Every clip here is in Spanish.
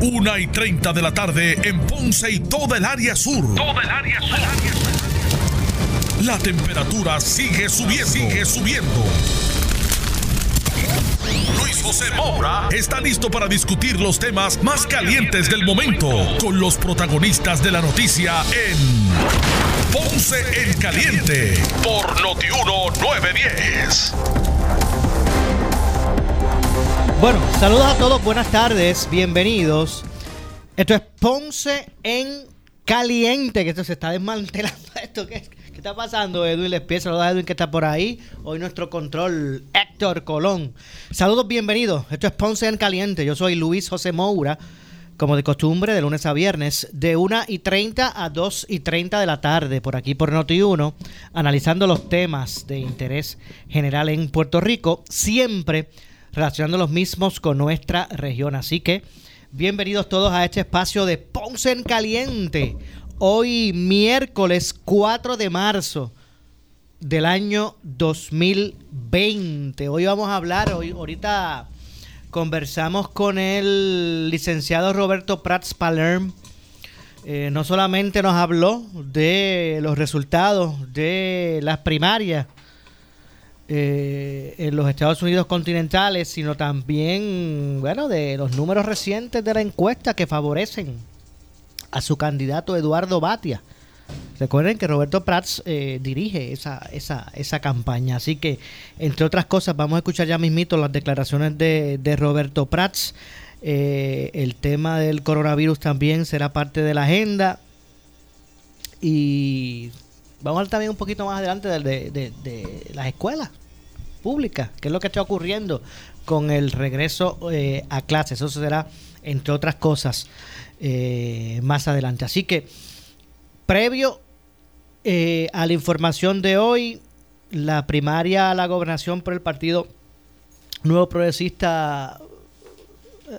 Una y 30 de la tarde en Ponce y toda el área sur. Toda el área sur. La temperatura sigue subiendo. Sigue subiendo. Luis José Moura está listo para discutir los temas más calientes del momento con los protagonistas de la noticia en Ponce en Caliente por Notiuno 910. Bueno, saludos a todos, buenas tardes, bienvenidos. Esto es Ponce en Caliente, que esto se está desmantelando. Esto, ¿qué, está pasando, Edwin? Les pido saludos a Edwin que está por ahí. Hoy nuestro control, Héctor Colón. Saludos, bienvenidos. Esto es Ponce en Caliente. Yo soy Luis José Moura, como de costumbre, de lunes a viernes, de 1 y 30 a 2 y 30 de la tarde, por aquí por Noti1, analizando los temas de interés general en Puerto Rico, siempre relacionando los mismos con nuestra región. Así que bienvenidos todos a este espacio de Ponce en Caliente. Hoy miércoles 4 de marzo del año 2020. Hoy vamos a hablar, hoy ahorita conversamos con el licenciado Roberto Prats Palerm. Eh, no solamente nos habló de los resultados de las primarias eh, en los Estados Unidos continentales, sino también, bueno, de los números recientes de la encuesta que favorecen a su candidato Eduardo Batia. Recuerden que Roberto Prats eh, dirige esa, esa, esa campaña. Así que, entre otras cosas, vamos a escuchar ya mismito las declaraciones de, de Roberto Prats. Eh, el tema del coronavirus también será parte de la agenda. Y vamos a hablar también un poquito más adelante de, de, las escuelas públicas, qué es lo que está ocurriendo con el regreso eh, a clases. Eso será, entre otras cosas, eh, más adelante. Así que, previo eh, a la información de hoy, la primaria a la gobernación por el Partido Nuevo Progresista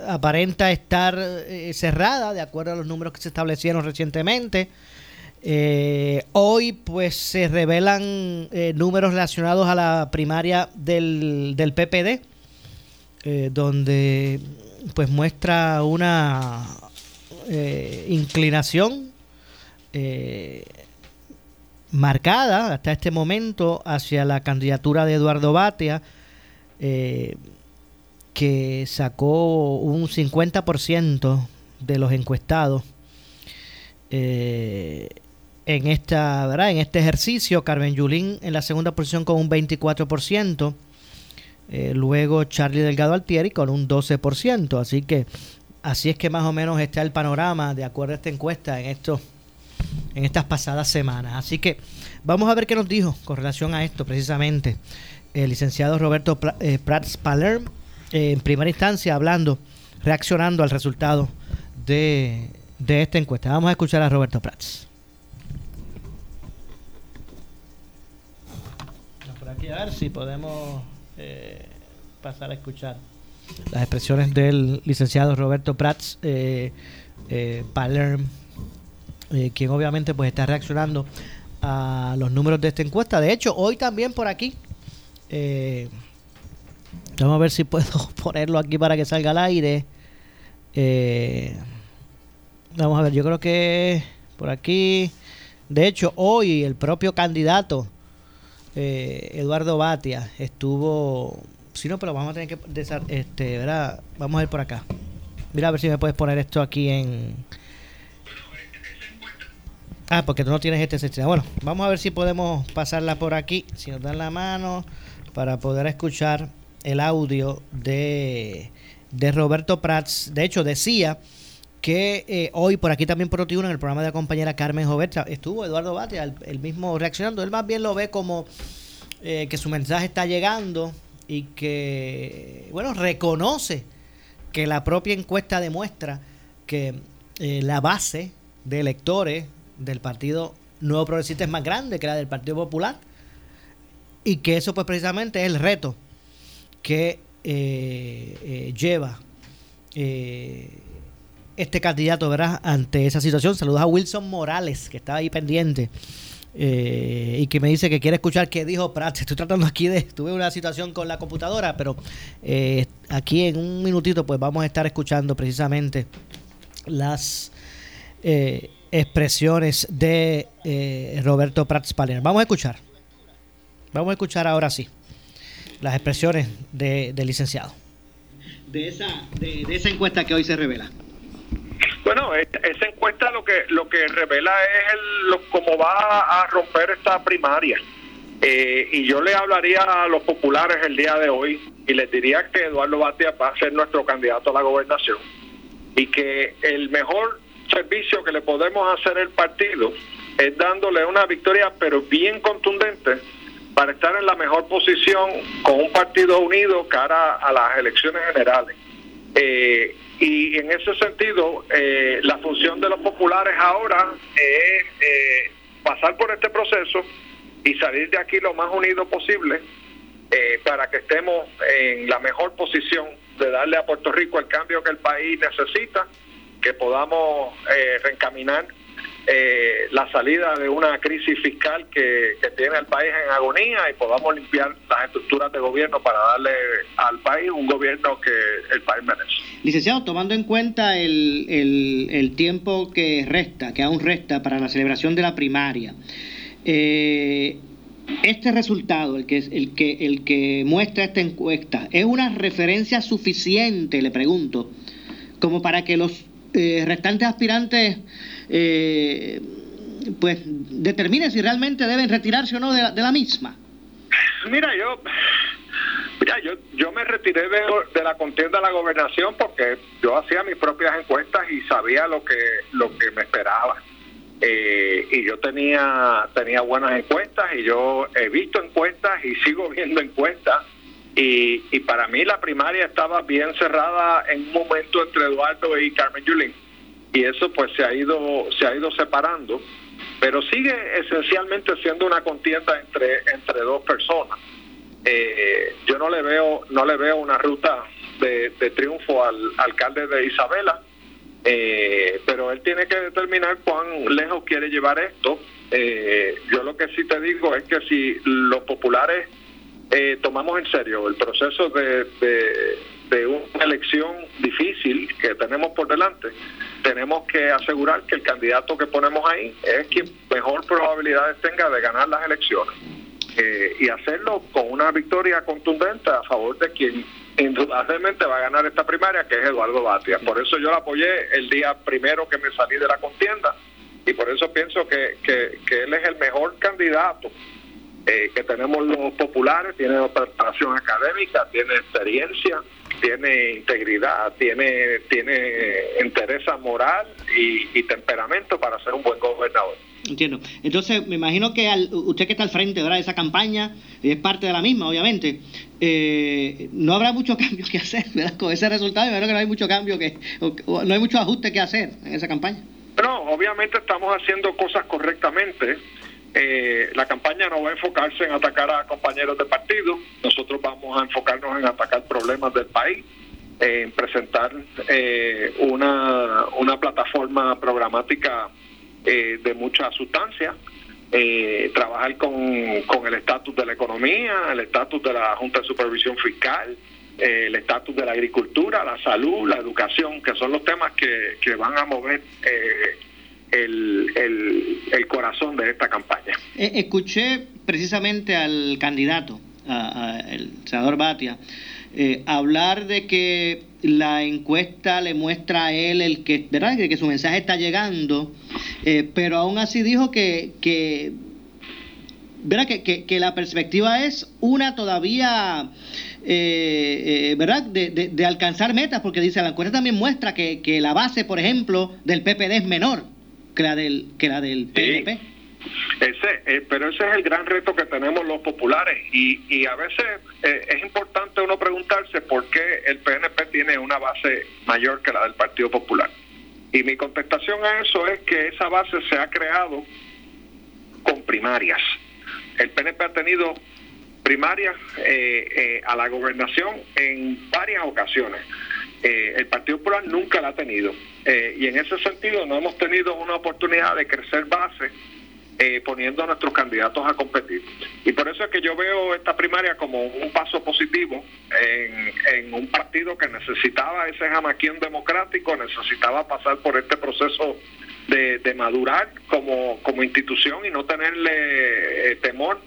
aparenta estar eh, cerrada, de acuerdo a los números que se establecieron recientemente. Eh, hoy pues se revelan eh, números relacionados a la primaria del, del PPD, eh, donde pues muestra una inclinación marcada hasta este momento hacia la candidatura de Eduardo Batia, que sacó un 50% de los encuestados. En esta, ¿verdad? En este ejercicio, Carmen Yulín en la segunda posición con un 24%, eh, luego Charlie Delgado Altieri con un 12%, así que así es que más o menos está el panorama de acuerdo a esta encuesta en estos en estas pasadas semanas. Así que vamos a ver qué nos dijo con relación a esto precisamente el licenciado Roberto eh, Prats Palerm eh, en primera instancia hablando, reaccionando al resultado de, de esta encuesta. Vamos a escuchar a Roberto Prats. A ver si podemos eh, pasar a escuchar las expresiones del licenciado Roberto Prats eh, eh, Palerm, eh, quien obviamente pues está reaccionando a los números de esta encuesta. De hecho, hoy también por aquí, vamos a ver si puedo ponerlo aquí para que salga al aire. Vamos a ver, yo creo que por aquí, de hecho, hoy el propio candidato eh, Eduardo Batia estuvo, si no, pero vamos a tener que, desa- este, ¿verdad? Vamos a ver por acá. Mira a ver si me puedes poner esto aquí en... Ah, porque tú no tienes este sistema. Bueno, vamos a ver si podemos pasarla por aquí, si nos dan la mano, para poder escuchar el audio de, de Roberto Prats. De hecho, decía que eh, hoy por aquí también por Noti1 en el programa de la compañera Carmen Jovet estuvo Eduardo Batia, el, mismo reaccionando. Él más bien lo ve como eh, que su mensaje está llegando y que, bueno, reconoce que la propia encuesta demuestra que eh, la base de electores del Partido Nuevo Progresista es más grande que la del Partido Popular y que eso pues precisamente es el reto que lleva eh, este candidato ¿verdad? ante esa situación. Saludos a Wilson Morales, que estaba ahí pendiente. eh, y que me dice que quiere escuchar qué dijo Prats. Estoy tratando aquí de. Tuve una situación con la computadora, pero eh, aquí en un minutito, pues vamos a estar escuchando precisamente las eh, expresiones de Roberto Prats Palmer. Vamos a escuchar. Vamos a escuchar ahora sí las expresiones del licenciado. De esa, de, esa encuesta que hoy se revela. Bueno, esa encuesta lo que lo que revela es el, cómo va a romper esta primaria. Eh, y yo le hablaría a los populares el día de hoy y les diría que Eduardo Batia va a ser nuestro candidato a la gobernación y que el mejor servicio que le podemos hacer al partido es dándole una victoria pero bien contundente para estar en la mejor posición con un partido unido cara a las elecciones generales. Eh, y en ese sentido, eh, la función de los populares ahora es eh, pasar por este proceso y salir de aquí lo más unido posible para que estemos en la mejor posición de darle a Puerto Rico el cambio que el país necesita, que podamos reencaminar eh, la salida de una crisis fiscal que, tiene al país en agonía y podamos limpiar las estructuras de gobierno para darle al país un gobierno que el país merece. Licenciado, tomando en cuenta el, el, tiempo que resta, que aún resta para la celebración de la primaria, eh, este resultado, el que, el, que, el que muestra esta encuesta, ¿es una referencia suficiente, le pregunto, como para que los eh, restantes aspirantes eh, pues determine si realmente deben retirarse o no de la, misma. Mira, yo mira, yo, yo me retiré de, la contienda de la gobernación porque yo hacía mis propias encuestas y sabía lo que lo que me esperaba. Eh, y yo tenía tenía buenas encuestas y yo he visto encuestas y sigo viendo encuestas y, y para mí la primaria estaba bien cerrada en un momento entre Eduardo y Carmen Yulín y eso pues se ha ido se ha ido separando pero sigue esencialmente siendo una contienda entre entre dos personas. Eh, yo no le veo no le veo una ruta de, triunfo al alcalde de Isabela eh, pero él tiene que determinar cuán lejos quiere llevar esto. Eh, yo lo que sí te digo es que si los populares tomamos en serio el proceso de, de una elección difícil que tenemos por delante tenemos que asegurar que el candidato que ponemos ahí es quien mejor probabilidades tenga de ganar las elecciones. Eh, y hacerlo con una victoria contundente a favor de quien indudablemente va a ganar esta primaria, que es Eduardo Batia. Por eso yo la apoyé el día primero que me salí de la contienda y por eso pienso que, que, él es el mejor candidato eh, que tenemos los populares, tiene preparación académica, tiene experiencia, tiene integridad, tiene, tiene interés moral y, temperamento para ser un buen gobernador. Entiendo. Entonces, me imagino que al, usted que está al frente de esa campaña, y es parte de la misma, obviamente, eh, no habrá mucho cambio que hacer, ¿verdad? Con ese resultado, yo creo que no hay mucho cambio, que no hay mucho ajuste que hacer en esa campaña. No, obviamente estamos haciendo cosas correctamente eh, la campaña no va a enfocarse en atacar a compañeros de partido, nosotros vamos a enfocarnos en atacar problemas del país, en presentar eh, una, una plataforma programática eh, de mucha sustancia, trabajar con, con el estatus de la economía, el estatus de la Junta de Supervisión Fiscal, el estatus de la agricultura, la salud, la educación, que son los temas que, que van a mover eh, el, el, corazón de esta campaña. Eh, escuché precisamente al candidato, el senador Batia, eh, hablar de que la encuesta le muestra a él el que, ¿verdad? que su mensaje está llegando, eh, pero aún así dijo que, que ¿verdad? Que, que, la perspectiva es una todavía, ¿verdad? De, de, de, alcanzar metas, porque dice, la encuesta también muestra que, que la base, por ejemplo, del PPD es menor que la del, que la del PNP. Ese, eh, pero ese es el gran reto que tenemos los populares y, y a veces eh, es importante uno preguntarse por qué el PNP tiene una base mayor que la del Partido Popular. Y mi contestación a eso es que esa base se ha creado con primarias. El PNP ha tenido primarias eh, a la gobernación en varias ocasiones. El Partido Popular nunca la ha tenido. Eh, y en ese sentido no hemos tenido una oportunidad de crecer base eh, poniendo a nuestros candidatos a competir. Y por eso es que yo veo esta primaria como un paso positivo en, un partido que necesitaba ese jamaquión democrático, necesitaba pasar por este proceso de, madurar como, como institución y no tenerle eh, temor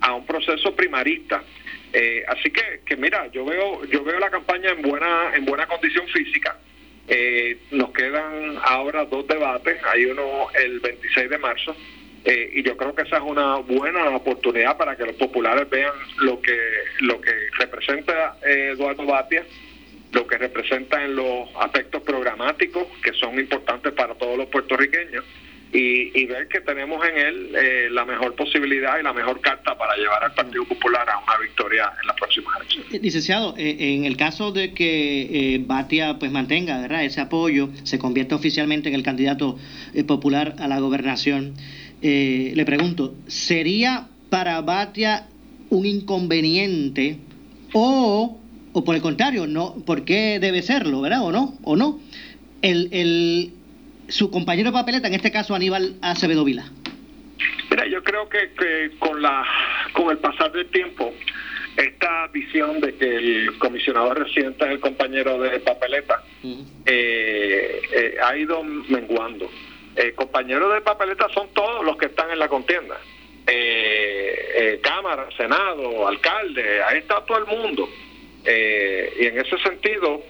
a un proceso primarista. Eh, así que, que mira, yo veo yo veo la campaña en buena en buena condición física. Eh, nos quedan ahora dos debates, hay uno el 26 de marzo. Eh, y yo creo que esa es una buena oportunidad para que los populares vean lo que lo que representa Eduardo Batia, lo que representa en los aspectos programáticos que son importantes para todos los puertorriqueños y, ver que tenemos en él eh, la mejor posibilidad y la mejor carta para llevar al Partido Popular a una victoria en las próximas elecciones. Eh, licenciado, eh, en el caso de que Batia pues mantenga ¿verdad? ese apoyo, se convierta oficialmente en el candidato popular a la gobernación, le pregunto, ¿sería para Batia un inconveniente o, o por el contrario, no, ¿por qué debe serlo, verdad? ¿O no? ¿O no? El, el, su compañero de papeleta, en este caso Aníbal Acevedo Vila? Mira, yo creo que, con, la, con el pasar del tiempo, esta visión de que el comisionado residente es el compañero de papeleta eh, eh, ha ido menguando. Eh, compañeros de papeleta son todos los que están en la contienda. Cámara, Senado, alcalde, ahí está todo el mundo. y en ese sentido,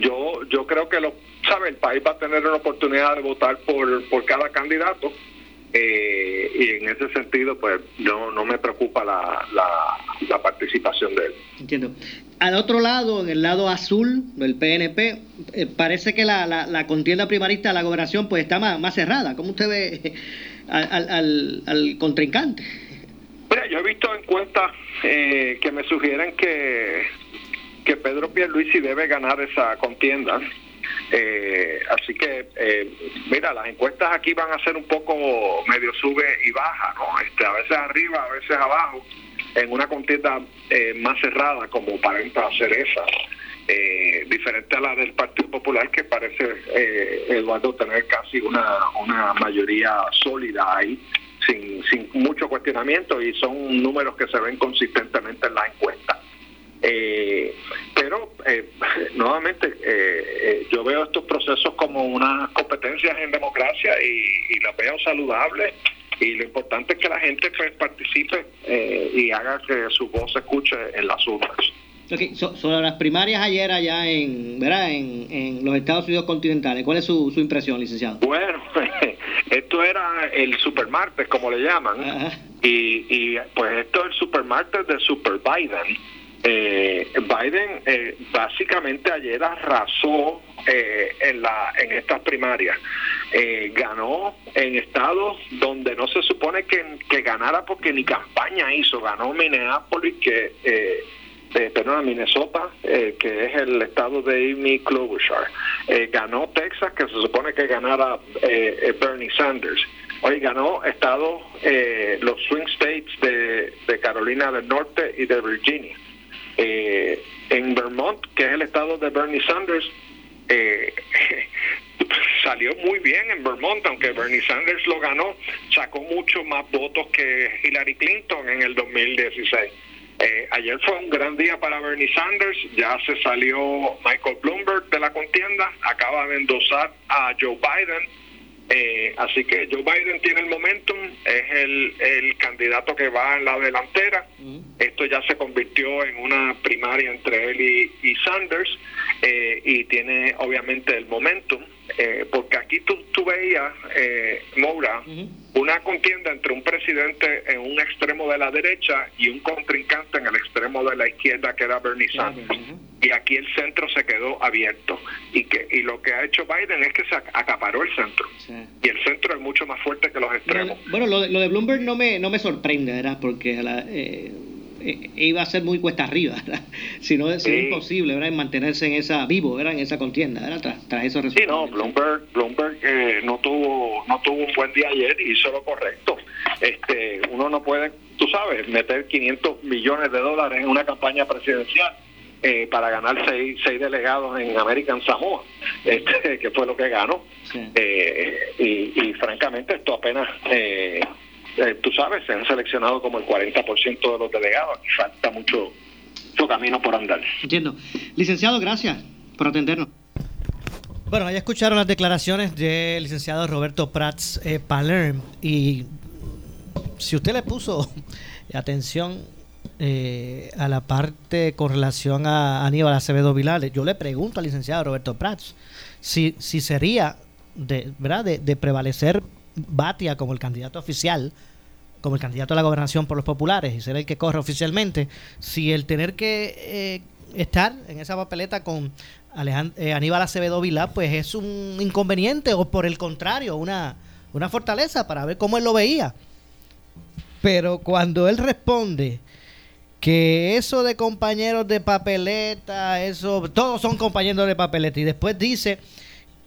yo yo creo que los sabe, el país va a tener una oportunidad de votar por, por cada candidato eh, y en ese sentido, pues no, no me preocupa la, la, participación de él. Entiendo. Al otro lado, en el lado azul del PNP, eh, parece que la, la, contienda primarista de la gobernación pues está más, más cerrada. ¿Cómo usted ve al, al, al contrincante? Mira, yo he visto encuestas eh, que me sugieren que, que Pedro Pierluisi debe ganar esa contienda eh, así que, eh, mira, las encuestas aquí van a ser un poco medio sube y baja, ¿no? Este, a veces arriba, a veces abajo, en una contienda eh, más cerrada como parenta ser esa. Eh, diferente a la del Partido Popular que parece Eduardo tener casi una, una mayoría sólida ahí sin, sin mucho cuestionamiento y son números que se ven consistentemente en la encuesta. Eh, pero eh, nuevamente eh, eh, yo veo estos procesos como unas competencias en democracia y, y las veo saludables y lo importante es que la gente pues, participe y haga que su voz se escuche en las urnas. sobre las primarias ayer allá en, ¿verdad? En, en, los Estados Unidos continentales, ¿cuál es su, su impresión, licenciado? Bueno, esto era el supermartes, como le llaman, y, y pues esto es el supermartes de Super Biden eh, Biden eh, básicamente ayer arrasó eh, en, la, en estas primarias. Eh, ganó en estados donde no se supone que, que, ganara porque ni campaña hizo. Ganó Minneapolis, que, eh, perdón, Minnesota, que es el estado de Amy Klobuchar. ganó Texas, que se supone que ganara Bernie Sanders. Hoy ganó estados, los swing states de Carolina del Norte y de Virginia. Eh, en Vermont, que es el estado de Bernie Sanders, eh, salió muy bien en Vermont, aunque Bernie Sanders lo ganó, sacó mucho más votos que Hillary Clinton en el 2016. Eh, ayer fue un gran día para Bernie Sanders, ya se salió Michael Bloomberg de la contienda, acaba de endosar a Joe Biden eh, así que Joe Biden tiene el momentum, es el, el candidato que va en la delantera. Esto ya se convirtió en una primaria entre él y, Sanders eh, y tiene obviamente el momentum, eh, porque aquí tú, tú veías, eh, Moura, una contienda entre un presidente en un extremo de la derecha y un contrincante en el extremo de la izquierda que era Bernie Sanders. Y aquí el centro se quedó abierto. Y que y lo que ha hecho Biden es que se acaparó el centro. Y el centro es mucho más fuerte que los extremos. Bueno, lo de, lo de Bloomberg no me, no me sorprende, ¿verdad? Porque la, eh, eh, iba a ser muy cuesta arriba, si no es imposible ¿verdad? mantenerse en esa vivo ¿verdad? en esa contienda ¿verdad? Tras, tras esos resultados. Sí, no, Bloomberg, Bloomberg eh, no tuvo no tuvo un buen día ayer y hizo lo correcto. Este, uno no puede, tú sabes, meter 500 millones de dólares en una campaña presidencial eh, para ganar seis, seis delegados en American Samoa, este, que fue lo que ganó. Eh, y, francamente esto apenas, eh, tú sabes, se han seleccionado como el 40% de los delegados, y falta mucho, mucho camino por andar. Entiendo. Licenciado, gracias por atendernos. Bueno, ya escucharon las declaraciones del licenciado Roberto Prats eh, Palerm y si usted le puso atención eh, a la parte con relación a Aníbal Acevedo Vilales, yo le pregunto al licenciado Roberto Prats si, si sería de, ¿verdad? De, prevalecer Batia como el candidato oficial, como el candidato a la gobernación por los populares y ser el que corre oficialmente, si el tener que eh, estar en esa papeleta con eh, Aníbal Acevedo Vilá, pues es un inconveniente o por el contrario, una, una fortaleza para ver cómo él lo veía. Pero cuando él responde que eso de compañeros de papeleta, eso, todos son compañeros de papeleta, y después dice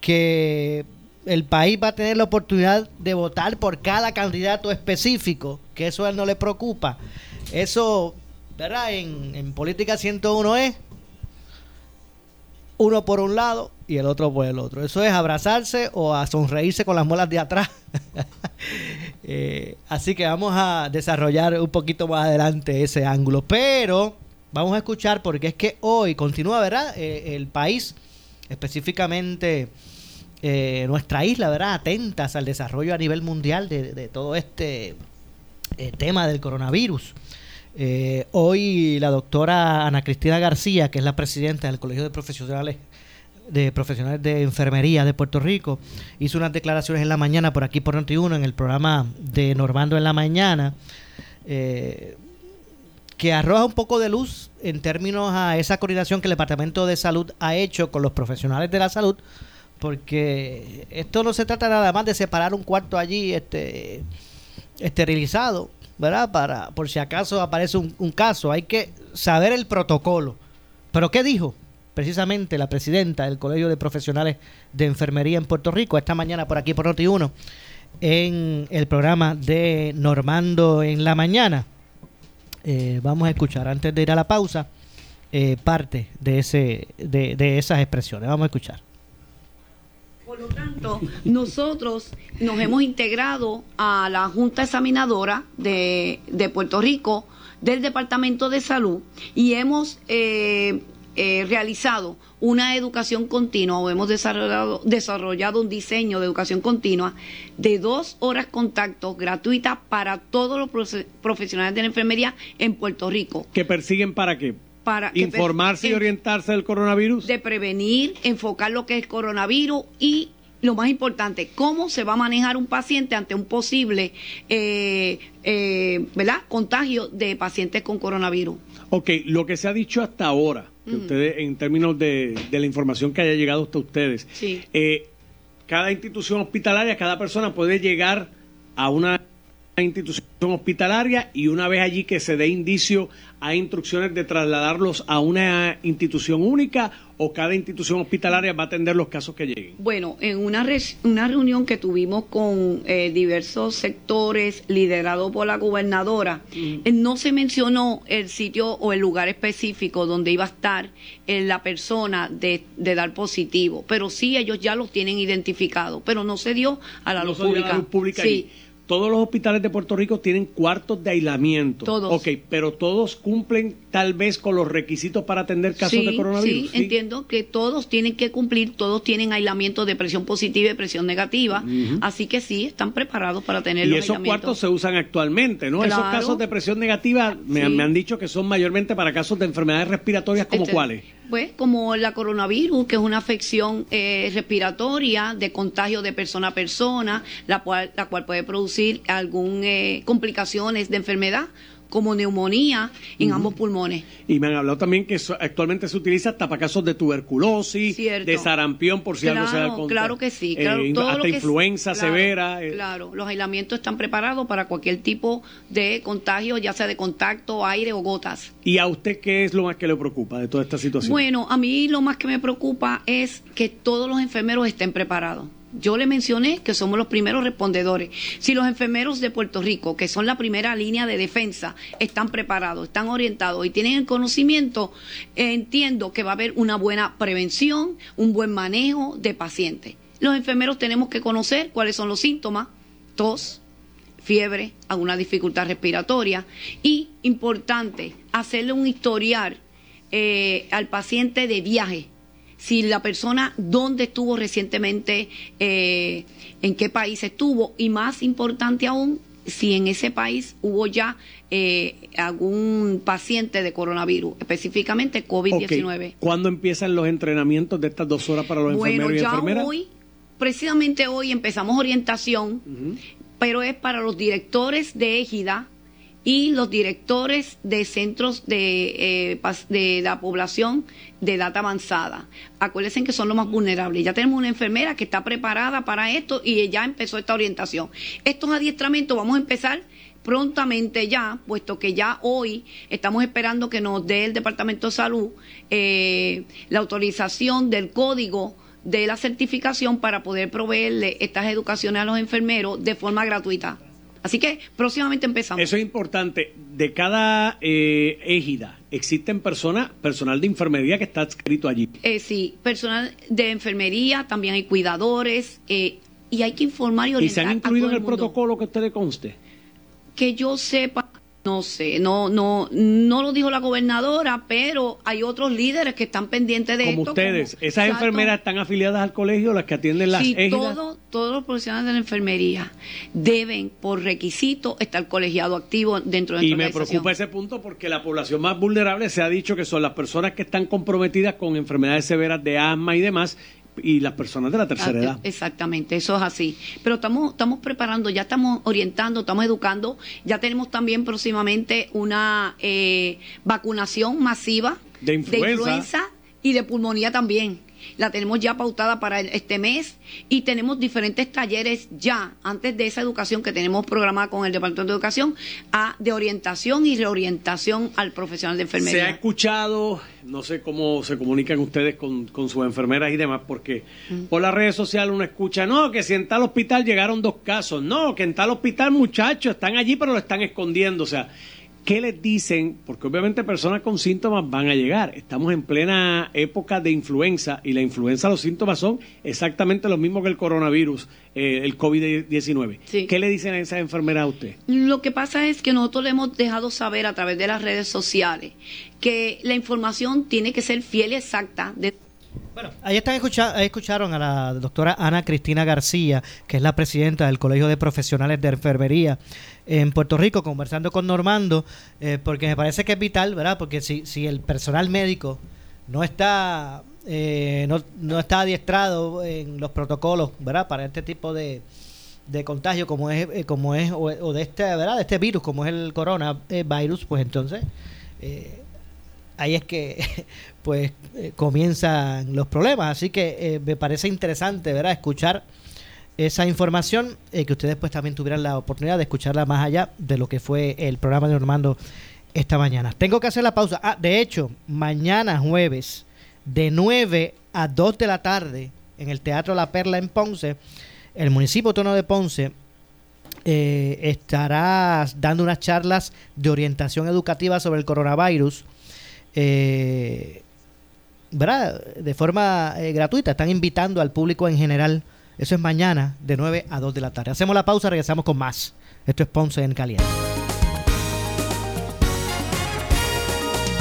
que el país va a tener la oportunidad de votar por cada candidato específico, que eso a él no le preocupa. Eso, ¿verdad? En, en política 101 es uno por un lado y el otro por el otro. Eso es abrazarse o a sonreírse con las muelas de atrás. Eh, así que vamos a desarrollar un poquito más adelante ese ángulo. Pero vamos a escuchar porque es que hoy continúa, ¿verdad? Eh, el país, específicamente eh, nuestra isla, ¿verdad? Atentas al desarrollo a nivel mundial de, todo este tema del coronavirus. Eh, hoy la doctora Ana Cristina García, que es la presidenta del Colegio de Profesionales de Profesionales de Enfermería de Puerto Rico, hizo unas declaraciones en la mañana por aquí por 21 en el programa de Normando en la mañana, eh, que arroja un poco de luz en términos a esa coordinación que el Departamento de Salud ha hecho con los profesionales de la salud, porque esto no se trata nada más de separar un cuarto allí este esterilizado ¿verdad? Para, por si acaso aparece un, caso, hay que saber el protocolo. Pero ¿qué dijo? Precisamente la presidenta del Colegio de Profesionales de Enfermería en Puerto Rico, esta mañana por aquí por Noti1, en el programa de Normando en la mañana. Eh, vamos a escuchar antes de ir a la pausa eh, parte de, ese, de, de esas expresiones. Vamos a escuchar. Por lo tanto, nosotros nos hemos integrado a la Junta Examinadora de, Puerto Rico del Departamento de Salud y hemos eh, eh, realizado una educación continua o hemos desarrollado, un diseño de educación continua de dos horas contacto gratuita para todos los profesionales de la enfermería en Puerto Rico. ¿Que persiguen para qué? Para informarse y orientarse del coronavirus. De prevenir, enfocar lo que es coronavirus y lo más importante, cómo se va a manejar un paciente ante un posible eh, eh, ¿verdad? contagio de pacientes con coronavirus. Ok, lo que se ha dicho hasta ahora, ustedes, en términos de, la información que haya llegado hasta ustedes, eh, cada institución hospitalaria, cada persona puede llegar a una institución hospitalaria y una vez allí que se dé indicio hay instrucciones de trasladarlos a una institución única o cada institución hospitalaria va a atender los casos que lleguen? Bueno, en una, una reunión que tuvimos con eh, diversos sectores liderados por la gobernadora, eh, no se mencionó el sitio o el lugar específico donde iba a estar eh, la persona de, dar positivo, pero sí ellos ya los tienen identificados, pero no se dio a la luz pública. sí todos los hospitales de Puerto Rico tienen cuartos de aislamiento. Todos. Ok, pero todos cumplen tal vez con los requisitos para atender casos de coronavirus. Sí, entiendo que todos tienen que cumplir, todos tienen aislamiento de presión positiva y presión negativa. Así que sí, están preparados para tener Y esos cuartos se usan actualmente, ¿no? esos casos de presión negativa me, han dicho que son mayormente para casos de enfermedades respiratorias como este, cuáles. Pues como la coronavirus, que es una afección eh, respiratoria de contagio de persona a persona, la cual, la cual puede producir algún eh, complicaciones de enfermedad como neumonía en ambos pulmones. Y me han hablado también que actualmente se utiliza hasta para casos de tuberculosis, de sarampión, por si algo se da contra. Claro que sí. Claro, eh, hasta influenza severa. Claro, los aislamientos están preparados para cualquier tipo de contagio, ya sea de contacto, aire o gotas. ¿Y a usted qué es lo más que le preocupa de toda esta situación? Bueno, a mí lo más que me preocupa es que todos los enfermeros estén preparados Yo le mencioné que somos los primeros respondedores. Si los enfermeros de Puerto Rico, que son la primera línea de defensa, están preparados, están orientados y tienen el conocimiento, entiendo que va a haber una buena prevención, un buen manejo de pacientes. Los enfermeros tenemos que conocer cuáles son los síntomas, tos, fiebre, alguna dificultad respiratoria y, importante, hacerle un historial eh, al paciente de viaje si la persona dónde estuvo recientemente, eh, en qué país estuvo y más importante aún, si en ese país hubo ya eh, algún paciente de coronavirus, específicamente COVID-19. ¿Cuándo empiezan los entrenamientos de estas dos horas para los enfermeros y enfermeras? Hoy, precisamente hoy empezamos orientación, pero es para los directores de égida y los directores de centros de, eh, de la población de edad avanzada. Acuérdense que son los más vulnerables. Ya tenemos una enfermera que está preparada para esto y ya empezó esta orientación. Estos adiestramientos vamos a empezar prontamente ya, puesto que ya hoy estamos esperando que nos dé el Departamento de Salud eh, la autorización del código de la certificación para poder proveerle estas educaciones a los enfermeros de forma gratuita. Así que próximamente empezamos. Eso es importante. De cada eh, égida, ¿existen personas, personal de enfermería que está escrito allí? Eh, sí, personal de enfermería, también hay cuidadores, eh, y hay que informar y orientar. ¿Y se han incluido en el protocolo que usted le conste? Que yo sepa, no sé, no, no, no lo dijo la gobernadora, pero hay otros líderes que están pendientes de como esto. Ustedes, ¿esas enfermeras están afiliadas al colegio, las que atienden las sí, todos los profesionales de la enfermería deben, por requisito, estar colegiado activo dentro de Y me preocupa ese punto porque la población más vulnerable se ha dicho que son las personas que están comprometidas con enfermedades severas de asma y demás, y las personas de la tercera edad. Exactamente, eso es así. Pero estamos, estamos preparando, ya estamos orientando, estamos educando, ya tenemos también próximamente una eh, vacunación masiva de influenza y de pulmonía también la tenemos ya pautada para este mes y tenemos diferentes talleres ya, antes de esa educación que tenemos programada con el Departamento de Educación, a, de orientación y reorientación al profesional de enfermería. Se ha escuchado, no sé cómo se comunican ustedes con, sus enfermeras y demás, porque mm. por las redes sociales uno escucha, no, que si en tal hospital llegaron dos casos, no, que en tal hospital muchachos están allí pero lo están escondiendo, o sea, ¿Qué les dicen? Porque obviamente personas con síntomas van a llegar. Estamos en plena época de influenza y la influenza, los síntomas son exactamente los mismos que el coronavirus, eh, el COVID-19. ¿Qué le dicen a esa enfermera a usted? Lo que pasa es que nosotros le hemos dejado saber a través de las redes sociales que la información tiene que ser fiel y exacta. De bueno, ahí, están ahí escucharon a la doctora Ana Cristina García, que es la presidenta del Colegio de Profesionales de Enfermería en Puerto Rico, conversando con Normando, eh, porque me parece que es vital, ¿verdad? Porque si, si el personal médico no está, eh, no, no, está adiestrado en los protocolos, ¿verdad? Para este tipo de, de contagio como es, eh, como es o, de este, ¿verdad? De este virus, como es el coronavirus, pues entonces... Eh, ahí es que pues eh, comienzan los problemas. Así que eh, me parece interesante, ¿verdad? Escuchar esa información, eh, que ustedes pues también tuvieran la oportunidad de escucharla más allá de lo que fue el programa de Normando esta mañana. Tengo que hacer la pausa. Ah, de hecho, mañana jueves, de 9 a 2 de la tarde, en el Teatro La Perla en Ponce, el municipio autónomo de Ponce estará dando unas charlas de orientación educativa sobre el coronavirus eh, ¿verdad? de forma eh, gratuita. Están invitando al público en general. Eso es mañana de 9 a 2 de la tarde. Hacemos la pausa, regresamos con más. Esto es Ponce en Caliente.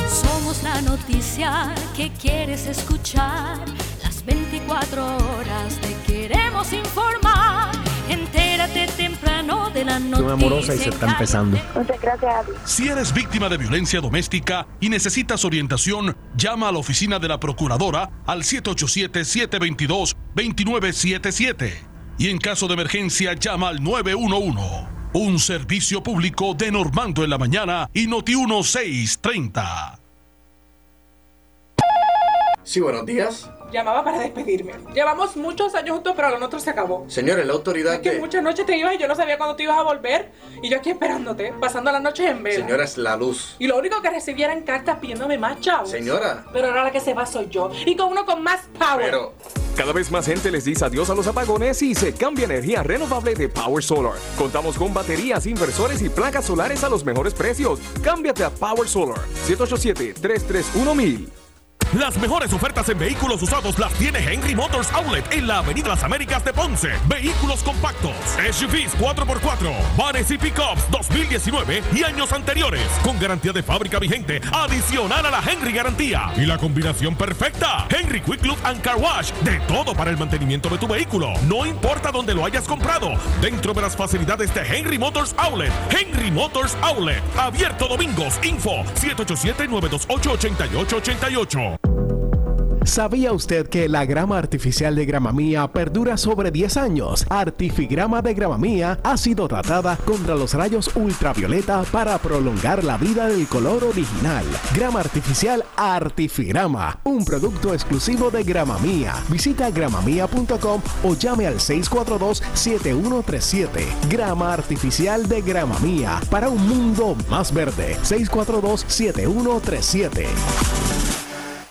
Somos la noticia que quieres escuchar. Las 24 horas te queremos informar. Entérate temprano de la noticia. amorosa y se está empezando. Muchas gracias Si eres víctima de violencia doméstica y necesitas orientación, llama a la oficina de la Procuradora al 787-722-2977. Y en caso de emergencia, llama al 911. Un servicio público de Normando en la mañana y Noti 1630. Sí, buenos días. Llamaba para despedirme. Llevamos muchos años juntos, pero lo nuestro se acabó. Señores, la autoridad es que muchas noches te ibas y yo no sabía cuándo te ibas a volver. Y yo aquí esperándote, pasando las noches en vela. Señora, es la luz. Y lo único que recibía eran cartas pidiéndome más chavos. Señora. Pero ahora la que se va soy yo. Y con uno con más power. Pero... Cada vez más gente les dice adiós a los apagones y se cambia energía renovable de Power Solar. Contamos con baterías, inversores y placas solares a los mejores precios. Cámbiate a Power Solar 787-331-1000. Las mejores ofertas en vehículos usados las tiene Henry Motors Outlet en la Avenida Las Américas de Ponce. Vehículos compactos, SUVs 4x4, vanes y pickups 2019 y años anteriores, con garantía de fábrica vigente, adicional a la Henry Garantía. Y la combinación perfecta, Henry Quick Look and Car Wash, de todo para el mantenimiento de tu vehículo. No importa dónde lo hayas comprado, dentro de las facilidades de Henry Motors Outlet. Henry Motors Outlet, abierto domingos, info 787-928-8888. ¿Sabía usted que la grama artificial de Gramamía perdura sobre 10 años? Artifigrama de Gramamía ha sido tratada contra los rayos ultravioleta para prolongar la vida del color original. Grama artificial Artifigrama, un producto exclusivo de Gramamía. Visita gramamía.com o llame al 642-7137. Grama artificial de Gramamía para un mundo más verde. 642-7137.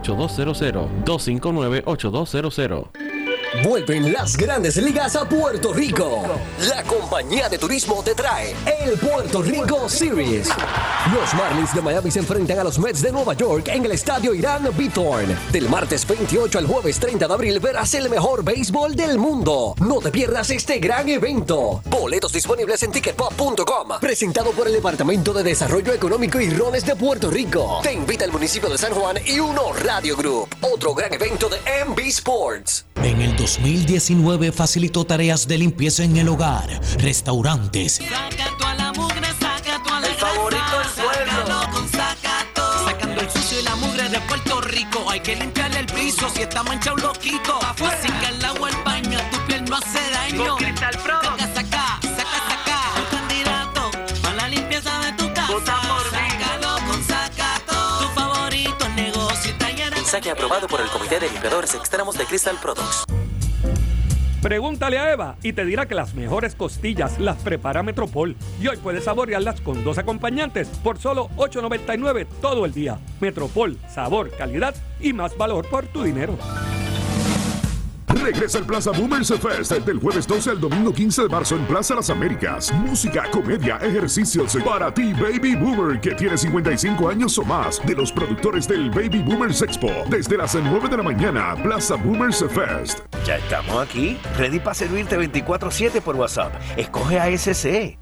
8200 259-8200. Vuelven las grandes ligas a Puerto Rico. La compañía de turismo te trae el Puerto Rico Series. Los Marlins de Miami se enfrentan a los Mets de Nueva York en el estadio Irán Bithorn. Del martes 28 al jueves 30 de abril verás el mejor béisbol del mundo. No te pierdas este gran evento. Boletos disponibles en ticketpop.com. Presentado por el Departamento de Desarrollo Económico y Rones de Puerto Rico. Te invita el municipio de San Juan y Uno Radio Group. Otro gran evento de MB Sports. En el 2019 facilitó tareas de limpieza en el hogar, restaurantes. Saca toda la mugre, saca toda la el favorito del suelo. con Sacato. Sacando el sucio y la mugre de Puerto Rico. Hay que limpiarle el piso si está manchado loquito. Así que el agua al baño, tu piel no hace daño. Aprobado por el Comité de Limpiadores Extremos de Crystal Products. Pregúntale a Eva y te dirá que las mejores costillas las prepara Metropol. Y hoy puedes saborearlas con dos acompañantes por solo $8.99 todo el día. Metropol, sabor, calidad y más valor por tu dinero. Regresa el Plaza Boomers Fest del jueves 12 al domingo 15 de marzo en Plaza Las Américas. Música, comedia, ejercicios para ti, Baby Boomer, que tiene 55 años o más, de los productores del Baby Boomers Expo. Desde las 9 de la mañana, Plaza Boomers Fest. Ya estamos aquí, ready para servirte 24-7 por WhatsApp. Escoge ASC.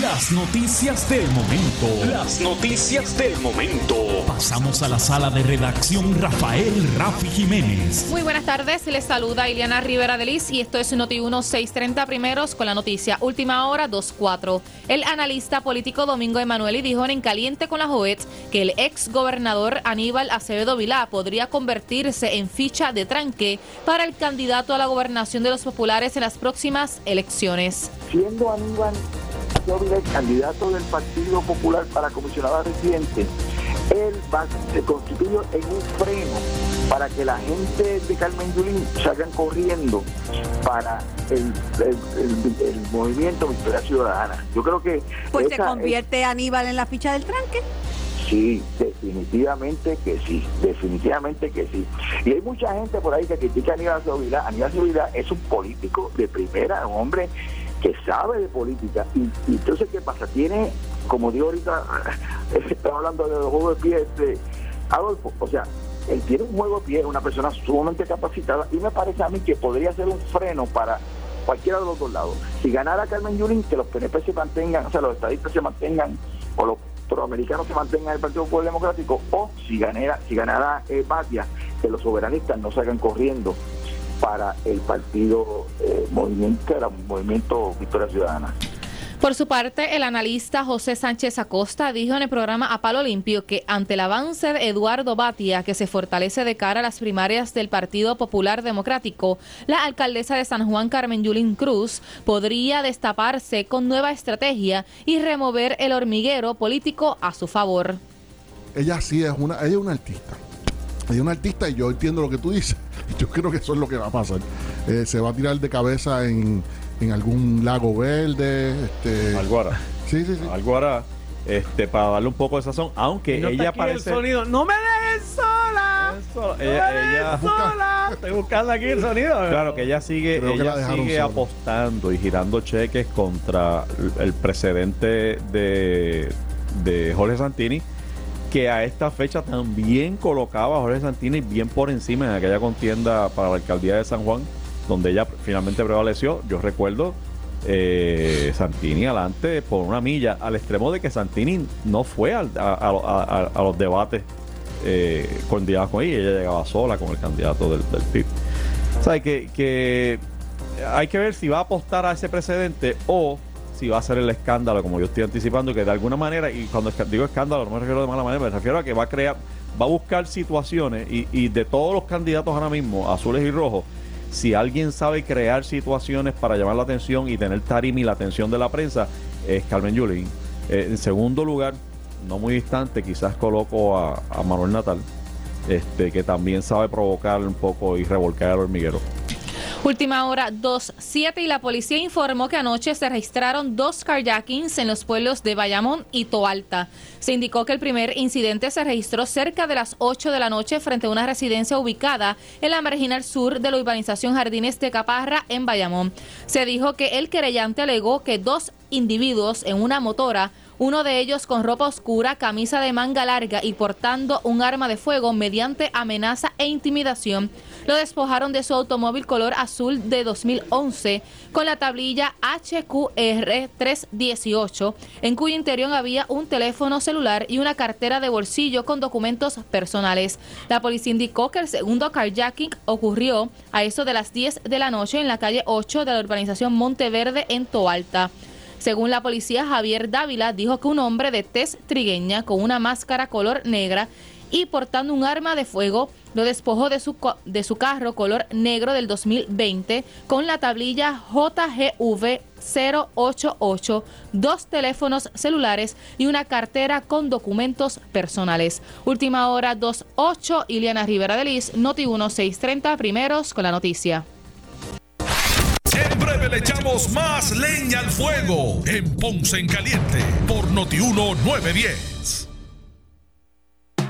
las noticias del momento. Las noticias del momento. Pasamos a la sala de redacción Rafael Rafi Jiménez. Muy buenas tardes, les saluda Iliana Rivera de Liz y esto es Noti 1630 primeros con la noticia Última Hora 24. El analista político Domingo Emanueli dijo en Caliente con la Joet que el ex gobernador Aníbal Acevedo Vilá podría convertirse en ficha de tranque para el candidato a la gobernación de los populares en las próximas elecciones. Siendo Aníbal el candidato del Partido Popular para comisionado residente, él va, se constituyó en un freno para que la gente de Carmen Yulín salgan corriendo para el, movimiento Victoria Ciudadana. Yo creo que... Pues se convierte Aníbal en la ficha del tranque. Sí, definitivamente que sí, definitivamente que sí. Y hay mucha gente por ahí que critica a Aníbal Sevilla. Aníbal Sevilla es un político de primera, un hombre que sabe de política. Y, entonces, ¿qué pasa? Tiene, como digo ahorita, estaba hablando de los juegos de pie, este, Adolfo, o sea, él tiene un juego de pie, una persona sumamente capacitada, y me parece a mí que podría ser un freno para cualquiera de los dos lados. Si ganara Carmen Yulín, que los PNP se mantengan, o sea, los estadistas se mantengan, o los proamericanos se mantengan en el Partido Popular Democrático, o si ganara, si ganara eh, que los soberanistas no salgan corriendo para el partido eh, movimiento, movimiento Victoria Ciudadana. Por su parte, el analista José Sánchez Acosta dijo en el programa A Palo Limpio que ante el avance de Eduardo Batia, que se fortalece de cara a las primarias del Partido Popular Democrático, la alcaldesa de San Juan, Carmen Yulín Cruz, podría destaparse con nueva estrategia y remover el hormiguero político a su favor. Ella sí es una, ella es una artista. Es una artista y yo entiendo lo que tú dices Yo creo que eso es lo que va a pasar. Eh, se va a tirar de cabeza en, algún lago verde. Este... Algo hará. Sí, sí, sí. Algo hará. Este, para darle un poco de sazón, aunque ella parece. El sonido. ¡No me dejes sola! ella, sola! Estoy buscando aquí el sonido. Claro que ella sigue, ella sigue apostando y girando cheques contra el precedente de, de Jorge Santini que a esta fecha también colocaba a Jorge Santini bien por encima en aquella contienda para la alcaldía de San Juan, donde ella finalmente prevaleció. Yo recuerdo eh, Santini adelante por una milla, al extremo de que Santini no fue a, los debates eh, con ella, ella llegaba sola con el candidato del, del PIB. O sea, que hay que ver si va a apostar a ese precedente o si va a ser el escándalo, como yo estoy anticipando, que de alguna manera, y cuando digo escándalo no me refiero de mala manera, me refiero a que va a crear, va a buscar situaciones y, de todos los candidatos ahora mismo, azules y rojos, si alguien sabe crear situaciones para llamar la atención y tener tarima y la atención de la prensa, es Carmen Yulín. Eh, en segundo lugar, no muy distante, quizás coloco a, a Manuel Natal, este, que también sabe provocar un poco y revolcar al hormiguero. Última hora 2.7 y la policía informó que anoche se registraron dos carjackings en los pueblos de Bayamón y Toalta. Se indicó que el primer incidente se registró cerca de las 8 de la noche frente a una residencia ubicada en la marginal sur de la urbanización Jardines de Caparra en Bayamón. Se dijo que el querellante alegó que dos individuos en una motora uno de ellos con ropa oscura, camisa de manga larga y portando un arma de fuego mediante amenaza e intimidación, lo despojaron de su automóvil color azul de 2011 con la tablilla HQR 318, en cuyo interior había un teléfono celular y una cartera de bolsillo con documentos personales. La policía indicó que el segundo carjacking ocurrió a eso de las 10 de la noche en la calle 8 de la urbanización Monteverde en Toalta. Según la policía, Javier Dávila dijo que un hombre de tez trigueña con una máscara color negra y portando un arma de fuego lo despojó de su, de su carro color negro del 2020 con la tablilla JGV 088, dos teléfonos celulares y una cartera con documentos personales. Última hora 28, Iliana Rivera de Liz, Noti 1630, primeros con la noticia. En breve le echamos más leña al fuego en Ponce en Caliente por Notiuno 910.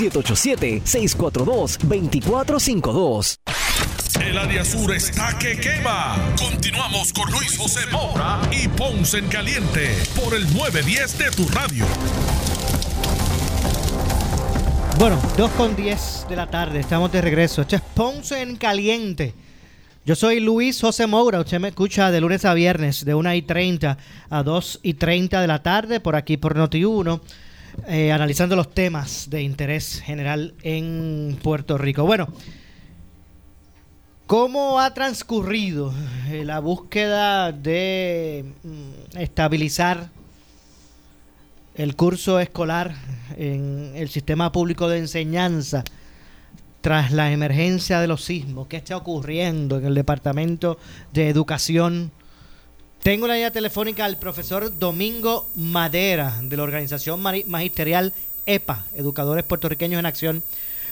787-642-2452. El área sur está que quema. Continuamos con Luis José Moura y Ponce en Caliente por el 910 de tu radio. Bueno, 2 con 10 de la tarde, estamos de regreso. Este es Ponce en Caliente. Yo soy Luis José Moura, usted me escucha de lunes a viernes de 1 y 30 a 2 y 30 de la tarde por aquí por Noti1 eh, analizando los temas de interés general en Puerto Rico. Bueno, ¿cómo ha transcurrido eh, la búsqueda de mm, estabilizar el curso escolar en el sistema público de enseñanza tras la emergencia de los sismos? ¿Qué está ocurriendo en el Departamento de Educación? Tengo la línea telefónica al profesor Domingo Madera de la organización magisterial EPA, Educadores Puertorriqueños en Acción.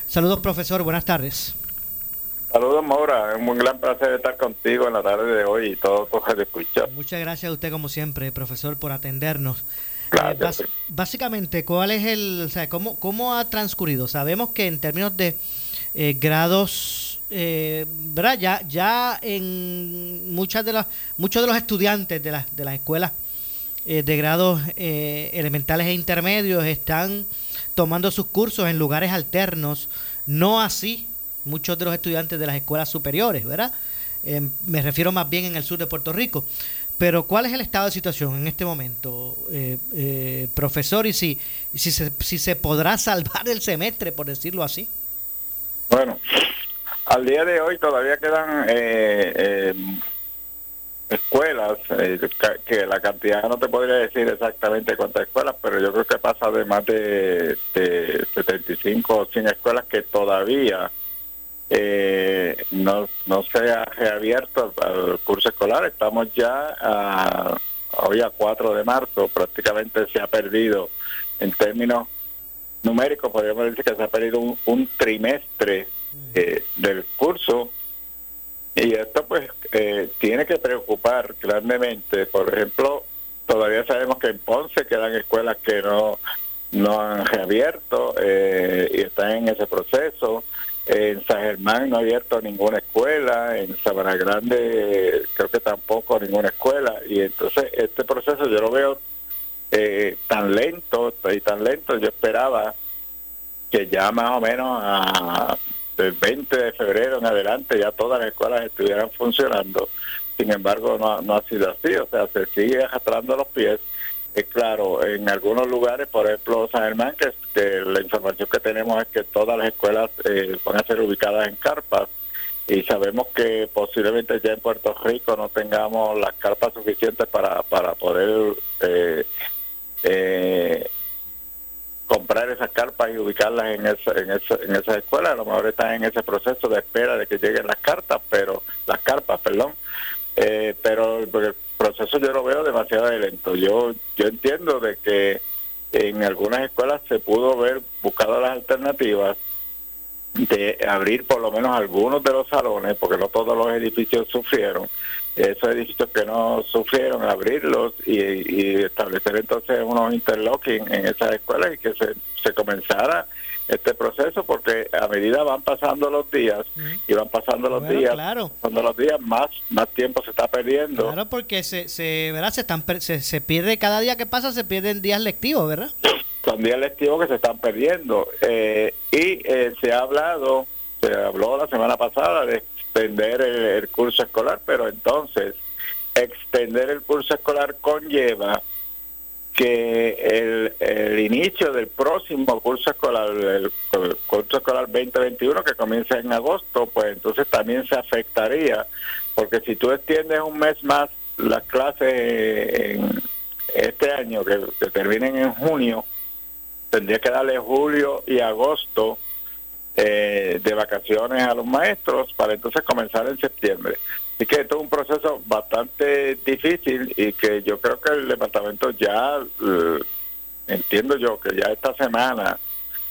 Saludos, profesor. Buenas tardes. Saludos, Maura. Es un gran placer estar contigo en la tarde de hoy y todo tu de escuchar. Muchas gracias a usted, como siempre, profesor, por atendernos. Gracias. Eh, básicamente, ¿cuál es el, o sea, cómo, cómo ha transcurrido? Sabemos que en términos de eh, grados eh, ¿verdad? Ya, ya en muchas de las, muchos de los estudiantes de, las de las escuelas eh, de grados eh, elementales e intermedios están tomando sus cursos en lugares alternos, no así muchos de los estudiantes de las escuelas superiores, ¿verdad? Eh, me refiero más bien en el sur de Puerto Rico. Pero ¿cuál es el estado de situación en este momento, profesor? Y si, si, se, si se podrá salvar el semestre, por decirlo así. Bueno, al día de hoy todavía quedan eh, eh, escuelas, eh, que la cantidad no te podría decir exactamente cuántas escuelas, pero yo creo que pasa de más de, 75 o 100 escuelas que todavía no, no se ha reabierto el curso escolar. Estamos ya a, hoy a 4 de marzo, prácticamente se ha perdido en términos numéricos, podríamos decir que se ha perdido un trimestre eh, del curso y esto pues eh, tiene que preocupar grandemente. Por ejemplo, todavía sabemos que en Ponce quedan escuelas que no, no han reabierto eh, y están en ese proceso. En San Germán no ha abierto ninguna escuela, en Sabana Grande creo que tampoco ninguna escuela. Y entonces este proceso yo lo veo tan lento y tan lento. Yo esperaba que ya más o menos a del 20 de febrero en adelante ya todas las escuelas estuvieran funcionando. Sin embargo, no, no ha sido así, o sea, se sigue arrastrando los pies. Es claro, en algunos lugares, por ejemplo, San Germán, que, que la información que tenemos es que todas las escuelas eh, van a ser ubicadas en carpas y sabemos que posiblemente ya en Puerto Rico no tengamos las carpas suficientes para, para poder eh, eh, comprar esas carpas y ubicarlas en esa, en esa, en esas escuelas. A lo mejor están en ese proceso de espera de que lleguen las cartas, pero las carpas, perdón. Eh, pero el proceso yo lo veo demasiado lento. Yo yo entiendo de que en algunas escuelas se pudo ver buscado las alternativas de abrir por lo menos algunos de los salones, porque no todos los edificios sufrieron, esos edificios que no sufrieron, abrirlos y, establecer entonces unos interlocking en esas escuelas y que se, se comenzara este proceso porque a medida van pasando los días y van pasando los días claro. cuando los días más más tiempo se está perdiendo claro porque se se ¿verdad? se están se, se pierde cada día que pasa se pierden días lectivos verdad son días lectivos que se están perdiendo eh, y eh, se ha hablado se habló la semana pasada de extender el, curso escolar, pero entonces extender el curso escolar conlleva que el, inicio del próximo curso escolar, el, curso escolar 2021 que comienza en agosto, pues entonces también se afectaría, porque si tú extiendes un mes más las clases en este año, que terminen en junio, tendría que darle julio y agosto eh, de vacaciones a los maestros para entonces comenzar en septiembre. Así que esto es un proceso bastante difícil y que yo creo que el departamento ya, eh, entiendo yo, que ya esta semana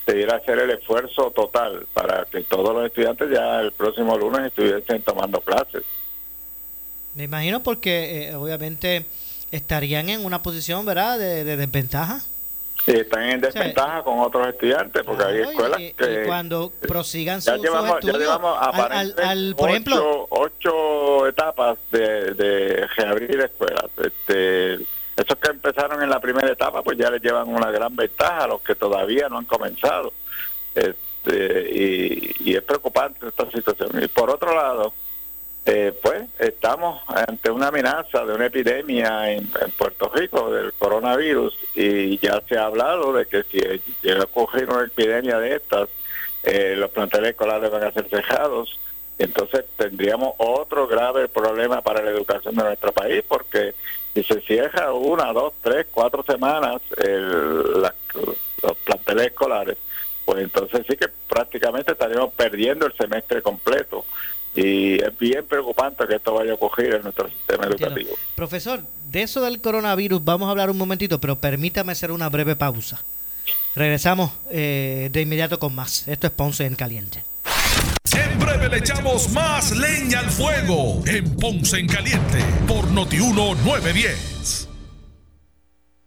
debiera hacer el esfuerzo total para que todos los estudiantes ya el próximo lunes estuviesen tomando clases. Me imagino porque eh, obviamente estarían en una posición, ¿verdad?, de desventaja están en desventaja con otros estudiantes porque hay escuelas que cuando prosigan ya llevamos, ya llevamos al, por ocho, ejemplo ocho etapas de, de reabrir escuelas. Este esos que empezaron en la primera etapa pues ya les llevan una gran ventaja a los que todavía no han comenzado. Este, y, y es preocupante esta situación. Y por otro lado eh, pues estamos ante una amenaza de una epidemia en, Puerto Rico del coronavirus y ya se ha hablado de que si llega a ocurrir una epidemia de estas, eh, los planteles escolares van a ser cejados. Entonces tendríamos otro grave problema para la educación de nuestro país porque si se cierra una, dos, tres, cuatro semanas los planteles escolares, pues entonces sí que prácticamente estaríamos perdiendo el semestre completo y es bien preocupante que esto vaya a ocurrir en nuestro sistema educativo. Profesor, de eso del coronavirus vamos a hablar un momentito, pero permítame hacer una breve pausa. Regresamos eh, de inmediato con más. Esto es Ponce en Caliente. En breve le echamos más leña al fuego en Ponce en Caliente por Notiuno 910.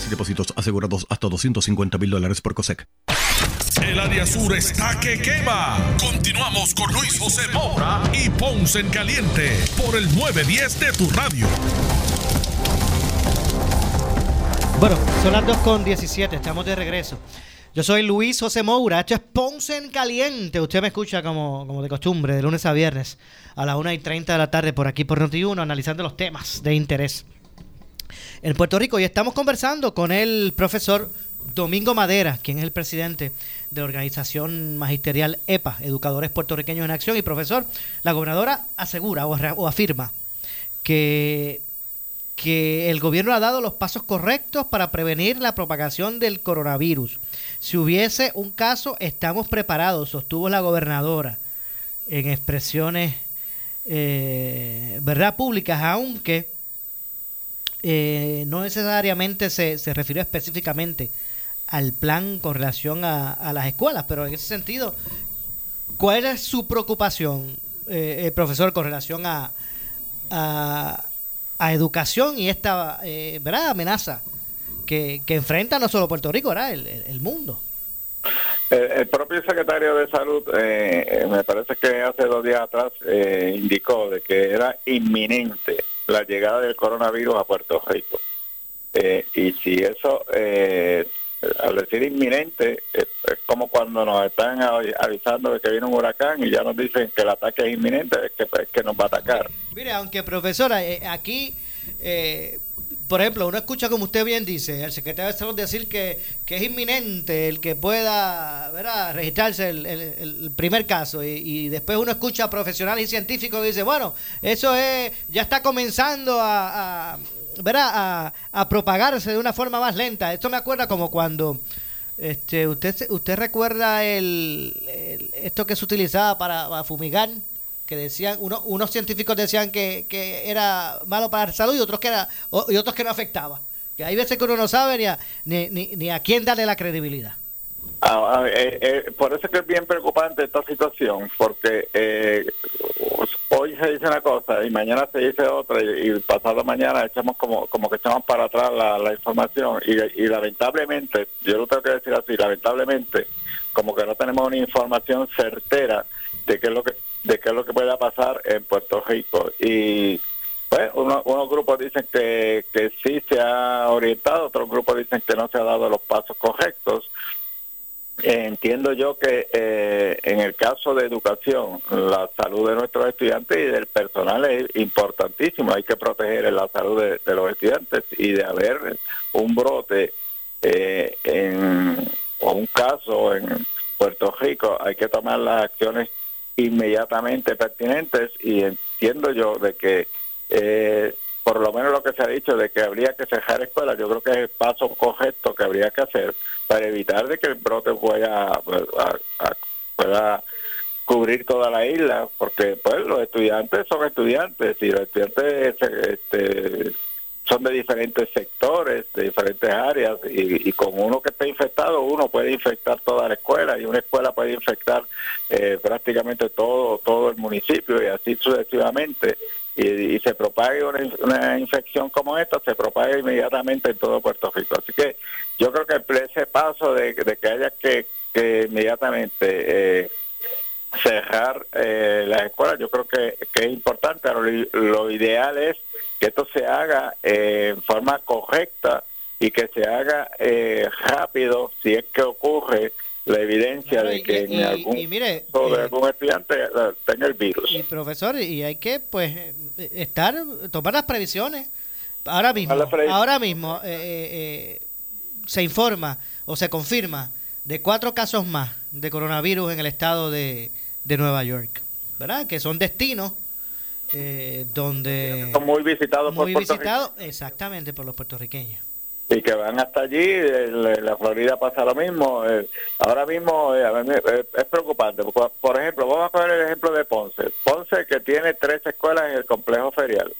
Acciones y depósitos asegurados hasta 250 mil dólares por COSEC. El área sur está que quema. Continuamos con Luis José Moura y Ponce en Caliente por el 910 de tu radio. Bueno, son las 2 con 17, estamos de regreso. Yo soy Luis José Moura, esto es Ponce en Caliente. Usted me escucha como, como de costumbre, de lunes a viernes, a las 1 y 30 de la tarde, por aquí por Noti1, analizando los temas de interés en Puerto Rico. Y estamos conversando con el profesor Domingo Madera, quien es el presidente de organización magisterial EPA, Educadores Puertorriqueños en Acción. Y profesor, la gobernadora asegura o, afirma que, que el gobierno ha dado los pasos correctos para prevenir la propagación del coronavirus. Si hubiese un caso, estamos preparados, sostuvo la gobernadora en expresiones eh, verdad públicas, aunque eh, no necesariamente se, se refirió específicamente al plan con relación a, las escuelas, pero en ese sentido, ¿cuál es su preocupación, eh, eh profesor, con relación a, a, educación y esta eh, ¿verdad? amenaza que, que, enfrenta no solo Puerto Rico, ¿verdad? El, el, mundo? El, propio secretario de Salud, me parece que hace dos días atrás, indicó de que era inminente la llegada del coronavirus a Puerto Rico. Eh, y si eso, eh, al decir inminente, es como cuando nos están avisando de que viene un huracán y ya nos dicen que el ataque es inminente, es que, que nos va a atacar. Mire, aunque profesora, eh, aquí por ejemplo, uno escucha como usted bien dice, el secretario de Salud decir que, que es inminente el que pueda ¿verdad? registrarse el, el, primer caso y, después uno escucha a profesionales y científicos que dicen, bueno, eso es ya está comenzando a, a, a, propagarse de una forma más lenta. Esto me acuerda como cuando... Este, usted usted recuerda el, esto que se utilizaba para fumigar que decían, uno, unos científicos decían que, que, era malo para la salud y otros que era, y otros que no afectaba. Que hay veces que uno no sabe ni a, ni, ni, a quién darle la credibilidad. Ah, ah, eh, eh, por eso es que es bien preocupante esta situación, porque eh, hoy se dice una cosa y mañana se dice otra y, pasado mañana echamos como, como que echamos para atrás la, información y, y, lamentablemente, yo lo tengo que decir así, lamentablemente, como que no tenemos una información certera de qué es lo que de qué es lo que pueda pasar en Puerto Rico. Y pues unos grupos dicen que, que sí se ha orientado, otros grupos dicen que no se ha dado los pasos correctos. entiendo yo que eh, en el caso de educación, la salud de nuestros estudiantes y del personal es importantísimo. Hay que proteger la salud de, los estudiantes y de haber un brote eh, en, o un caso en Puerto Rico, hay que tomar las acciones inmediatamente pertinentes y entiendo yo de que eh, por lo menos lo que se ha dicho de que habría que cerrar escuelas, yo creo que es el paso correcto que habría que hacer para evitar de que el brote pueda, pueda cubrir toda la isla, porque pues los estudiantes son estudiantes y los estudiantes este, son de diferentes sectores, de diferentes áreas, y, con uno que esté infectado, uno puede infectar toda la escuela, y una escuela puede infectar eh, prácticamente todo, todo el municipio, y así sucesivamente. Y, se propague una, infección como esta, se propaga inmediatamente en todo Puerto Rico. Así que yo creo que ese paso de, que haya que, inmediatamente eh, cerrar eh, las escuelas, yo creo que, es importante. lo ideal es que esto se haga eh, en forma correcta y que se haga eh, rápido si es que ocurre la evidencia de que en algún, eh, algún estudiante tenga el virus. Y profesor, y hay que pues estar, tomar las previsiones. Ahora mismo, ahora mismo se informa o se confirma de cuatro casos más de coronavirus en el estado de, de Nueva York, ¿verdad? Que son destinos eh, donde son muy visitados muy visitados exactamente por los puertorriqueños. Y que van hasta allí en la Florida pasa lo mismo eh, ahora mismo eh, es preocupante por ejemplo vamos a poner el ejemplo de Ponce. Ponce que tiene tres escuelas en el complejo ferial.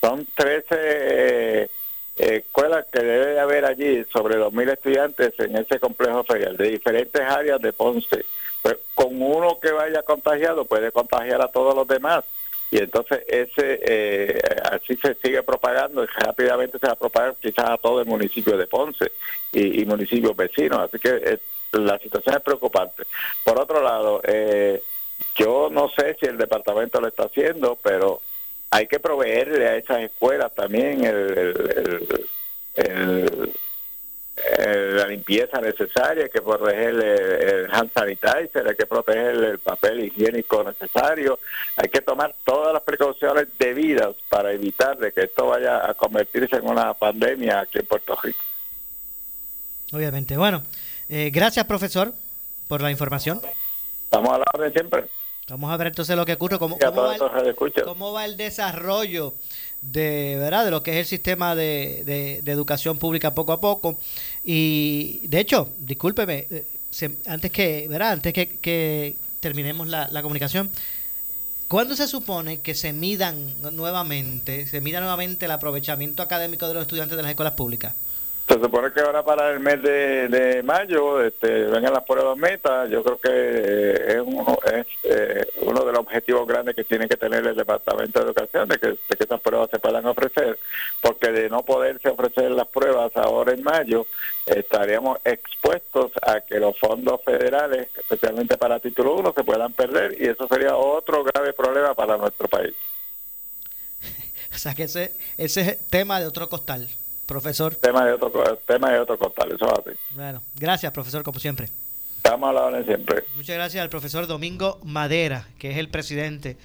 Son 13 escuelas que debe haber allí sobre 2.000 estudiantes en ese complejo ferial de diferentes áreas de Ponce. Pues con uno que vaya contagiado puede contagiar a todos los demás y entonces ese eh, así se sigue propagando y rápidamente se va a propagar quizás a todo el municipio de Ponce y, municipios vecinos, así que eh, la situación es preocupante. Por otro lado, eh, yo no sé si el departamento lo está haciendo, pero hay que proveerle a esas escuelas también el eh, la limpieza necesaria, hay que proteger el, hand sanitizer, hay que proteger el papel higiénico necesario, hay que tomar todas las precauciones debidas para evitar de que esto vaya a convertirse en una pandemia aquí en Puerto Rico. Obviamente. Bueno, eh, gracias profesor por la información. Estamos a la orden siempre. Vamos a ver entonces lo que ocurre, cómo, cómo, va, el, cómo va el desarrollo de verdad de lo que es el sistema de, de, educación pública poco a poco. Y de hecho discúlpeme eh, antes que verdad antes que, que terminemos la, la, comunicación ¿Cuándo se supone que se midan nuevamente, se mida nuevamente el aprovechamiento académico de los estudiantes de las escuelas públicas? Se supone que ahora para el mes de, mayo este, vengan las pruebas metas. Yo creo que eh, es, uno, es eh, uno de los objetivos grandes que tiene que tener el Departamento de Educación, de que, de que estas pruebas se puedan ofrecer, porque de no poderse ofrecer las pruebas ahora en mayo, estaríamos expuestos a que los fondos federales, especialmente para título 1, se puedan perder y eso sería otro grave problema para nuestro país. o sea que ese, ese es tema de otro costal profesor. Tema de otro, tema de otro costal, eso así. Bueno, gracias, profesor, como siempre. Estamos a la hora siempre. Muchas gracias al profesor Domingo Madera, que es el presidente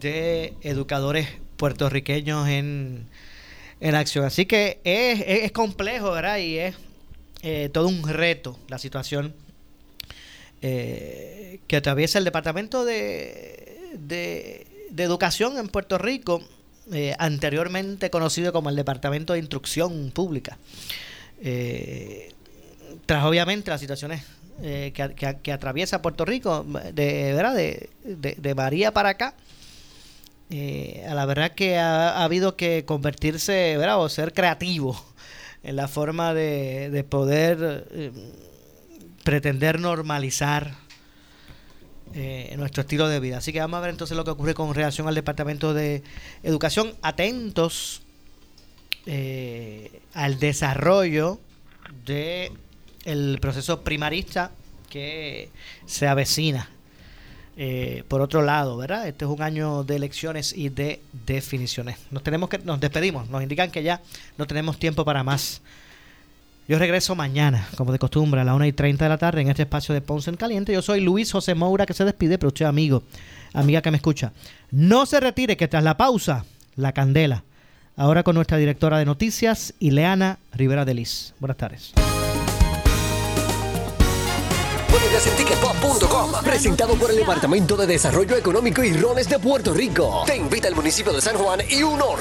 de educadores puertorriqueños en, en acción. Así que es, es, complejo, ¿verdad? Y es eh, todo un reto la situación eh, que atraviesa el Departamento de, de, Educación en Puerto Rico, eh, anteriormente conocido como el Departamento de Instrucción Pública. tras obviamente las situaciones que, atraviesa Puerto Rico, de, ¿verdad? De, de María para acá, eh, a la verdad que ha, habido que convertirse, ¿verdad? O ser creativo en la forma de, poder eh, pretender normalizar eh, nuestro estilo de vida. Así que vamos a ver entonces lo que ocurre con relación al Departamento de Educación. Atentos al desarrollo de el proceso primarista que se avecina eh, por otro lado, ¿verdad? Este es un año de elecciones y de definiciones. Nos tenemos que, nos despedimos, nos indican que ya no tenemos tiempo para más. Yo regreso mañana, como de costumbre, a las 1 y 30 de la tarde en este espacio de Ponce en Caliente. Yo soy Luis José Moura que se despide, pero usted amigo, amiga que me escucha. No se retire, que tras la pausa, la candela. Ahora con nuestra directora de noticias, Ileana Rivera de Liz. Buenas tardes presentado por el Departamento de Desarrollo Económico y Roles de Puerto Rico. Te invita el municipio de San Juan y uno